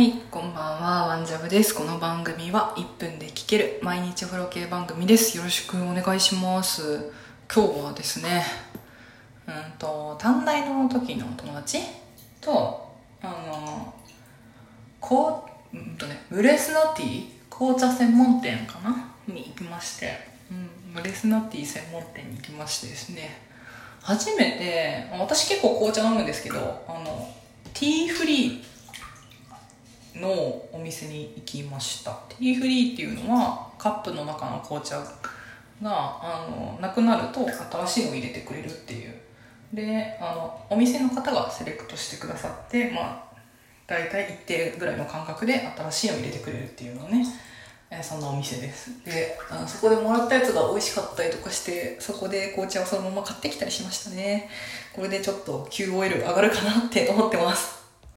はい、こんばんは、ワンジャブです。この番組は1分で聞ける毎日風呂系番組です。よろしくお願いします。今日はですね、うんと、短大の時の友達と、あの、こう、うんとね、ムレスナティー紅茶専門店かな？に行きまして、うん、ムレスナティー専門店に行きましてですね、初めて、私結構紅茶飲むんですけど、あの、ティーフリー、のお店に行きました。ティーフリーっていうのはカップの中の紅茶があのなくなると新しいのを入れてくれるっていう。であのお店の方がセレクトしてくださってまあ大体一定ぐらいの間隔で新しいのを入れてくれるっていうのねえそんなお店です。であのそこでもらったやつが美味しかったりとかしてそこで紅茶をそのまま買ってきたりしましたね。これでちょっと QOL 上がるかなって思ってます。